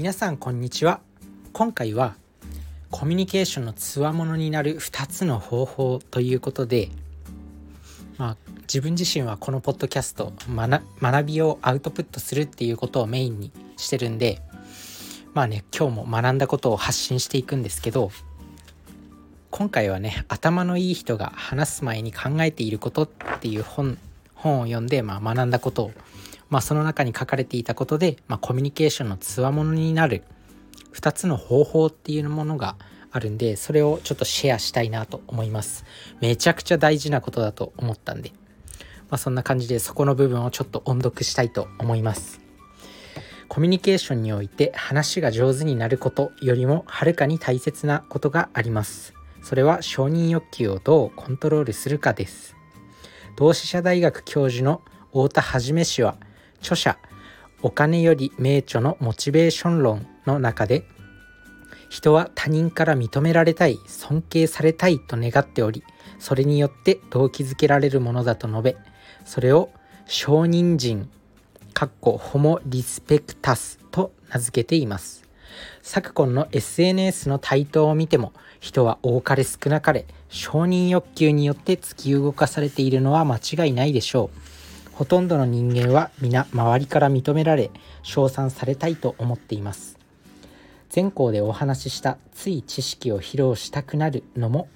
皆さんこんにちは。今回はコミュニケーションのつわものになる2つの方法ということでまあ自分自身はこのポッドキャスト学びをアウトプットするっていうことをメインにしてるんでまあね今日も学んだことを発信していくんですけど今回はね頭のいい人が話す前に考えていることっていう本本を読んで、まあ、学んだことをまあ、その中に書かれていたことで、まあ、コミュニケーションのつわものになる2つの方法っていうものがあるんでそれをちょっとシェアしたいなと思います。めちゃくちゃ大事なことだと思ったんで、まあ、そんな感じでそこの部分をちょっと音読したいと思います。コミュニケーションにおいて話が上手になることよりもはるかに大切なことがあります。それは承認欲求をどうコントロールするかです。同志社大学教授の太田はじめ氏は著者お金より名著のモチベーション論の中で人は他人から認められたい尊敬されたいと願っておりそれによって動機づけられるものだと述べそれを承認人かっこホモリスペクタスと名付けています。昨今の SNS の台頭を見ても人は多かれ少なかれ承認欲求によって突き動かされているのは間違いないでしょう。ほとんどの人間は皆周りから認められ称賛されたいと思っています。前項でお話ししたつい知識を披露したくなるのも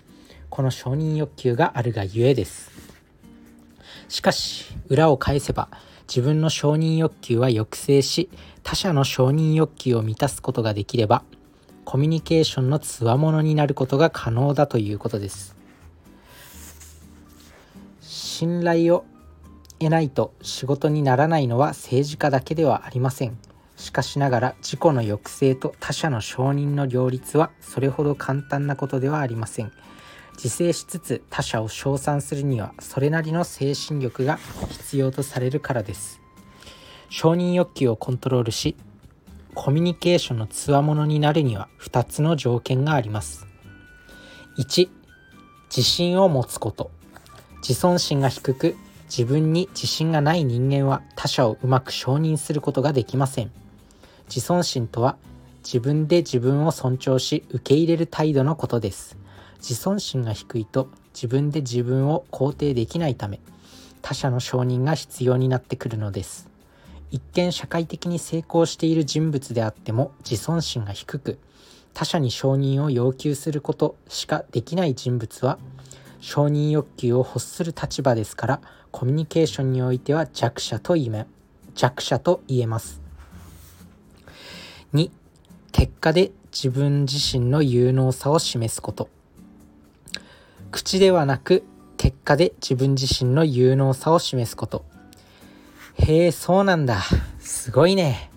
この承認欲求があるがゆえです。しかし裏を返せば自分の承認欲求は抑制し他者の承認欲求を満たすことができればコミュニケーションのつわものになることが可能だということです。信頼を得ないと仕事にならないのは政治家だけではありません。しかしながら自己の抑制と他者の承認の両立はそれほど簡単なことではありません。自制しつつ他者を称賛するにはそれなりの精神力が必要とされるからです。承認欲求をコントロールしコミュニケーションのつわものになるには2つの条件があります。1自信を持つこと。自尊心が低く自分に自信がない人間は他者をうまく承認することができません。自尊心とは自分で自分を尊重し受け入れる態度のことです。自尊心が低いと自分で自分を肯定できないため他者の承認が必要になってくるのです。一見社会的に成功している人物であっても自尊心が低く他者に承認を要求することしかできない人物は承認欲求を欲する立場ですからコミュニケーションにおいては弱者と言え弱者と言えます。2結果で自分自身の有能さを示すこと。口ではなく結果で自分自身の有能さを示すこと。へえそうなんだ。すごいね。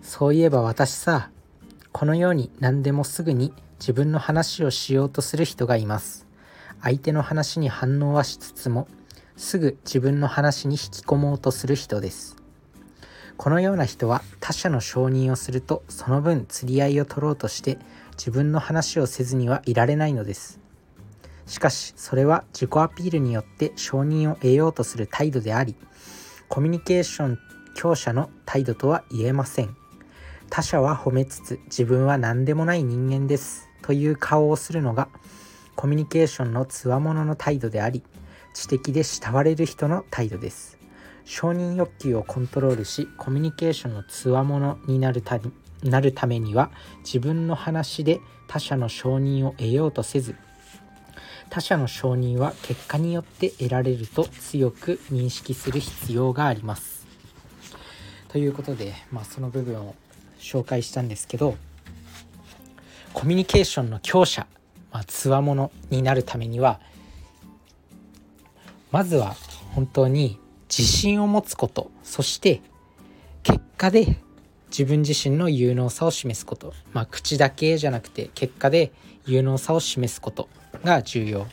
そういえば私さこのように何でもすぐに自分の話をしようとする人がいます。相手の話に反応はしつつもすぐ自分の話に引き込もうとする人です。このような人は他者の承認をするとその分釣り合いを取ろうとして自分の話をせずにはいられないのです。しかしそれは自己アピールによって承認を得ようとする態度でありコミュニケーション強者の態度とは言えません。他者は褒めつつ自分は何でもない人間ですという顔をするのがコミュニケーションのつわものの態度であり知的で慕われる人の態度です承認欲求をコントロールしコミュニケーションのつわものになるたなるためには自分の話で他者の承認を得ようとせず他者の承認は結果によって得られると強く認識する必要があります。ということで、まあ、その部分を紹介したんですけどコミュニケーションの強者つわものになるためにはまずは本当に自信を持つことそして結果で自分自身の有能さを示すこと。まあ口だけじゃなくて結果で有能さを示すことが重要。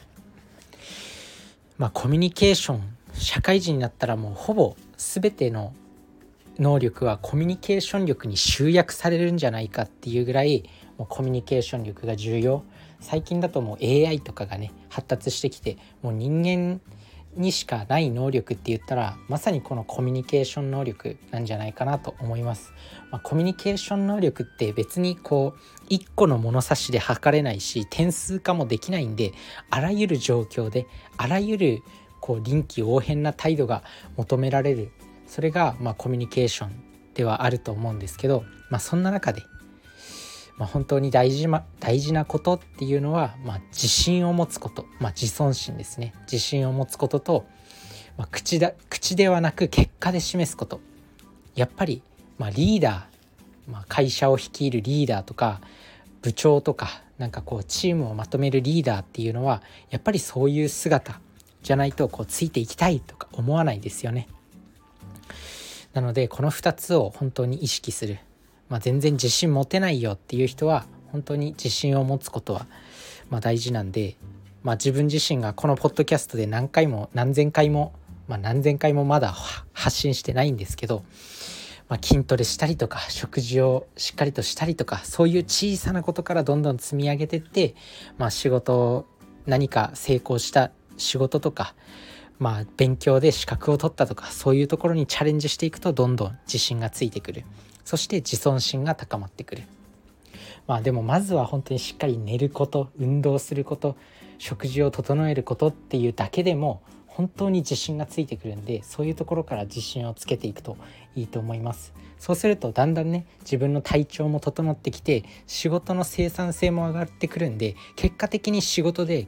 まあコミュニケーション社会人になったらもうほぼ全ての能力はコミュニケーション力に集約されるんじゃないかっていうぐらいもうコミュニケーション力が重要最近だともう AI とかがね発達してきてもう人間にしかない能力って言ったらまさにこのコミュニケーション能力なんじゃないかなと思います。まあ、コミュニケーション能力って別にこう1個の物差しで測れないし点数化もできないんであらゆる状況であらゆるこう臨機応変な態度が求められるそれがまあコミュニケーションではあると思うんですけど、まあ、そんな中でまあ、本当に大事,、ま、大事なことっていうのは、まあ、自信を持つこと、まあ、自尊心ですね。自信を持つことと、まあ、口だ口ではなく結果で示すこと。やっぱり、まあ、リーダー、まあ、会社を率いるリーダーとか部長とかなんかこうチームをまとめるリーダーっていうのはやっぱりそういう姿じゃないとこうついていきたいとか思わないですよね。なのでこの2つを本当に意識する。まあ、全然自信持てないよっていう人は本当に自信を持つことはま大事なんで、まあ、自分自身がこのポッドキャストで何回も何千回も、まあ、何千回もまだ発信してないんですけど、まあ、筋トレしたりとか食事をしっかりとしたりとかそういう小さなことからどんどん積み上げてって、まあ、仕事何か成功した仕事とかまあ、勉強で資格を取ったとかそういうところにチャレンジしていくとどんどん自信がついてくる。そして自尊心が高まってくる。まあでもまずは本当にしっかり寝ること運動すること食事を整えることっていうだけでも本当に自信がついてくるんでそういうところから自信をつけていくといいと思います。そうするとだんだんね自分の体調も整ってきて仕事の生産性も上がってくるんで結果的に仕事で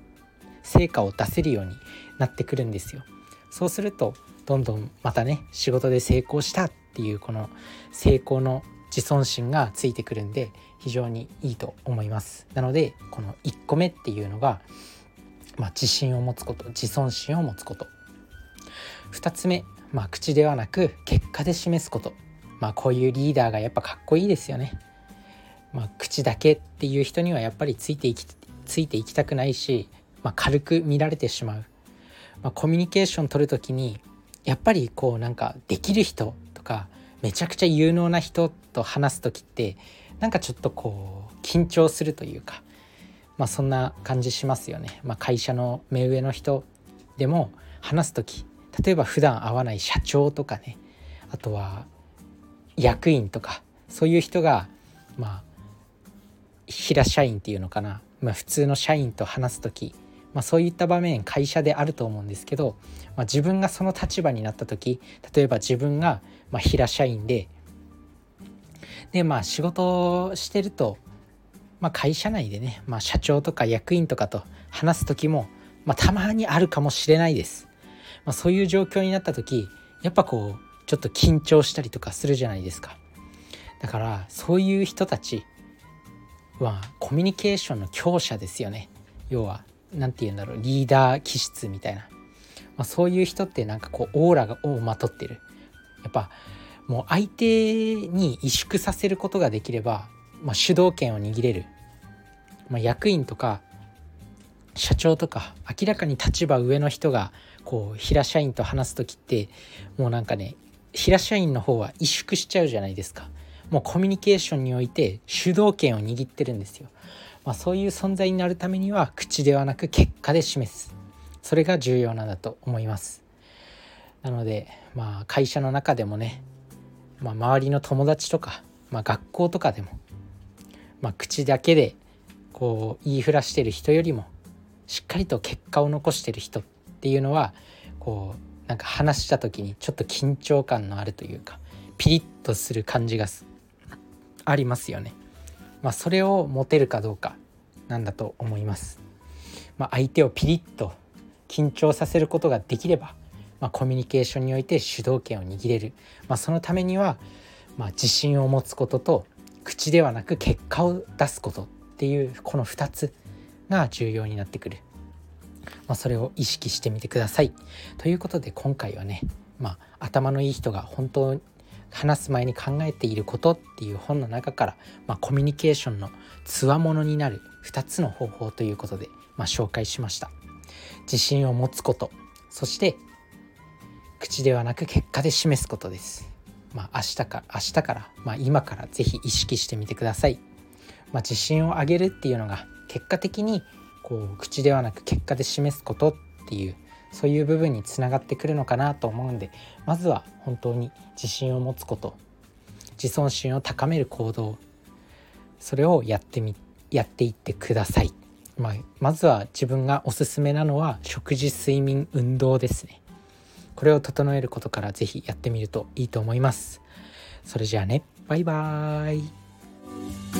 成果を出せるようになってくるんですよ。そうするとどんどんまたね仕事で成功したっていうこの成功の自尊心がついてくるんで非常にいいと思います。なのでこの1個目っていうのが、まあ、自信を持つこと自尊心を持つこと。2つ目、まあ、口ではなく結果で示すこと。まあこういうリーダーがやっぱかっこいいですよね。まあ、口だけっていう人にはやっぱりついていきついていきたくないし、まあ、軽く見られてしまう、まあ、コミュニケーション取る時にやっぱりこうなんかできる人とかめちゃくちゃ有能な人と話す時ってなんかちょっとこう緊張するというかまあそんな感じしますよね。まあ、会社の目上の人でも話す時例えば普段会わない社長とかねあとは役員とかそういう人がまあ平社員っていうのかな、まあ、普通の社員と話す時まあ、そういった場面会社であると思うんですけど、まあ、自分がその立場になった時例えば自分がま平社員ででまあ仕事をしてると、まあ、会社内でね、まあ、社長とか役員とかと話す時も、まあ、たまにあるかもしれないです。ま、そういう状況になった時やっぱこうちょっと緊張したりとかするじゃないですか。だからそういう人たちはコミュニケーションの強者ですよね。要は何て言うんだろうリーダー気質みたいな、まあ、そういう人ってなんかこうオーラをまとってる。やっぱもう相手に萎縮させることができれば、まあ、主導権を握れる、まあ、役員とか社長とか明らかに立場上の人がこう平社員と話す時ってもうなんかね平社員の方は萎縮しちゃうじゃないですか。もうコミュニケーションにおいて主導権を握ってるんですよ。まあ、そういう存在になるためには口ではなく結果で示すそれが重要なんだと思いますなのでまあ会社の中でもね、まあ、周りの友達とか、まあ、学校とかでも、まあ、口だけでこう言いふらしてる人よりもしっかりと結果を残してる人っていうのはこうなんか話した時にちょっと緊張感のあるというかピリッとする感じがありますよね。まあ、それを持てるかどうかなんだと思います。まあ、相手をピリッと緊張させることができれば、まあ、コミュニケーションにおいて主導権を握れる、まあ、そのためには、まあ、自信を持つことと口ではなく結果を出すことっていうこの2つが重要になってくる、まあ、それを意識してみてください。ということで今回はね、まあ、頭のいい人が本当話す前に考えていることっていう本の中から、まあ、コミュニケーションのつわものになる2つの方法ということで、まあ、紹介しました。自信を持つことそして口ではなく結果で示すことです。まあ明日か明日から、まあ、今から是非意識してみてください、まあ、自信を上げるっていうのが結果的にこう口ではなく結果で示すことっていうそういう部分につながってくるのかなと思うんでまずは本当に自信を持つこと自尊心を高める行動それをやってみやっていってください、まあ、まずは自分がおすすめなのは食事睡眠運動ですね。これを整えることから是非やってみるといいと思います。それじゃあね。バイバーイ。